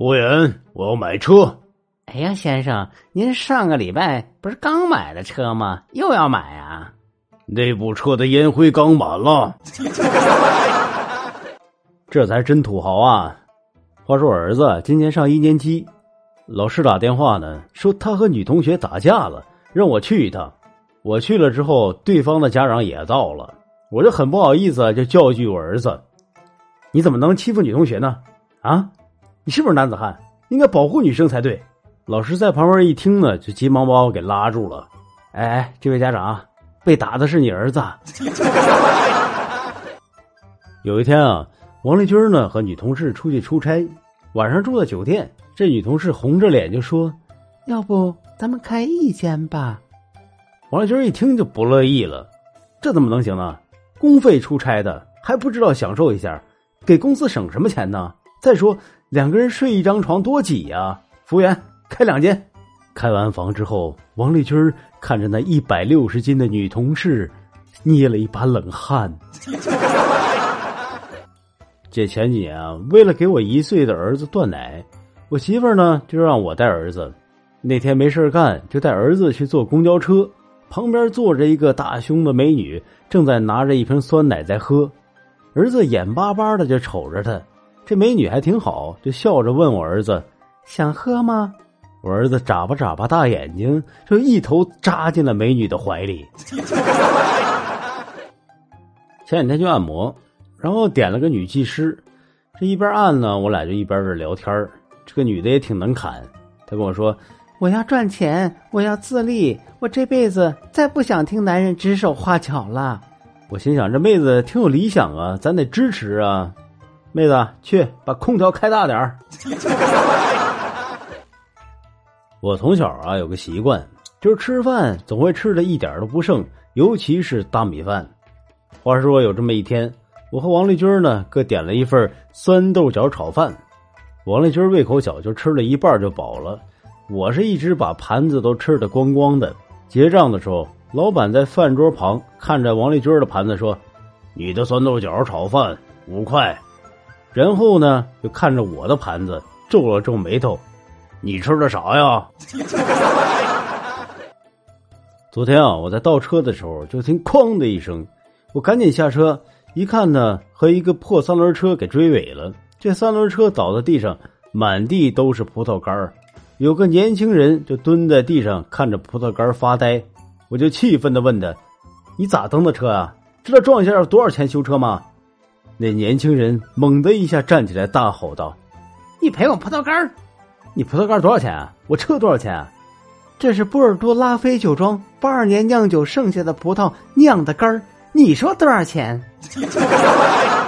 服务员，我要买车。哎呀，先生，您上个礼拜不是刚买的车吗？又要买啊？那部车的烟灰缸满了。这才真土豪啊！话说我儿子今年上一年级，老师打电话呢，说他和女同学打架了，让我去一趟。我去了之后，对方的家长也到了，我就很不好意思，就教育我儿子：“你怎么能欺负女同学呢？啊，你是不是男子汉？应该保护女生才对。”老师在旁边一听呢，就急忙把我给拉住了。哎哎，这位家长，被打的是你儿子。有一天啊。王丽军呢和女同事出去出差，晚上住在酒店。这女同事红着脸就说：“要不咱们开一间吧？”王丽军一听就不乐意了：“这怎么能行呢？公费出差的还不知道享受一下，给公司省什么钱呢？再说两个人睡一张床多挤呀！”服务员开两间。开完房之后，王丽军看着那一百六十斤的女同事，捏了一把冷汗。这前几年啊，为了给我一岁的儿子断奶，我媳妇儿呢就让我带儿子。那天没事干，就带儿子去坐公交车，旁边坐着一个大胸的美女，正在拿着一瓶酸奶在喝。儿子眼巴巴的就瞅着她，这美女还挺好，就笑着问我儿子：“想喝吗？”我儿子眨巴眨巴大眼睛，就一头扎进了美女的怀里。前两天去按摩。然后点了个女技师，这一边按呢，我俩就一边这聊天这个女的也挺能侃，她跟我说：“我要赚钱，我要自立，我这辈子再不想听男人指手画脚了。”我心想，这妹子挺有理想啊，咱得支持啊！妹子，去把空调开大点儿。我从小啊有个习惯，就是吃饭总会吃的一点都不剩，尤其是大米饭。话说有这么一天。我和王丽军呢各点了一份酸豆角炒饭，王丽军胃口小，就吃了一半就饱了。我是一直把盘子都吃的光光的。结账的时候，老板在饭桌旁看着王丽军的盘子说：“你的酸豆角炒饭五块。”然后呢，就看着我的盘子皱了皱眉头：“你吃的啥呀？” 昨天啊，我在倒车的时候，就听“哐”的一声，我赶紧下车。一看呢，和一个破三轮车给追尾了。这三轮车倒在地上，满地都是葡萄干有个年轻人就蹲在地上看着葡萄干发呆。我就气愤的问他：“你咋蹬的车啊？知道撞一下要多少钱修车吗？”那年轻人猛的一下站起来，大吼道：“你赔我葡萄干你葡萄干多少钱啊？我车多少钱啊？这是波尔多拉菲酒庄八二年酿酒剩下的葡萄酿的干儿。”你说多少钱？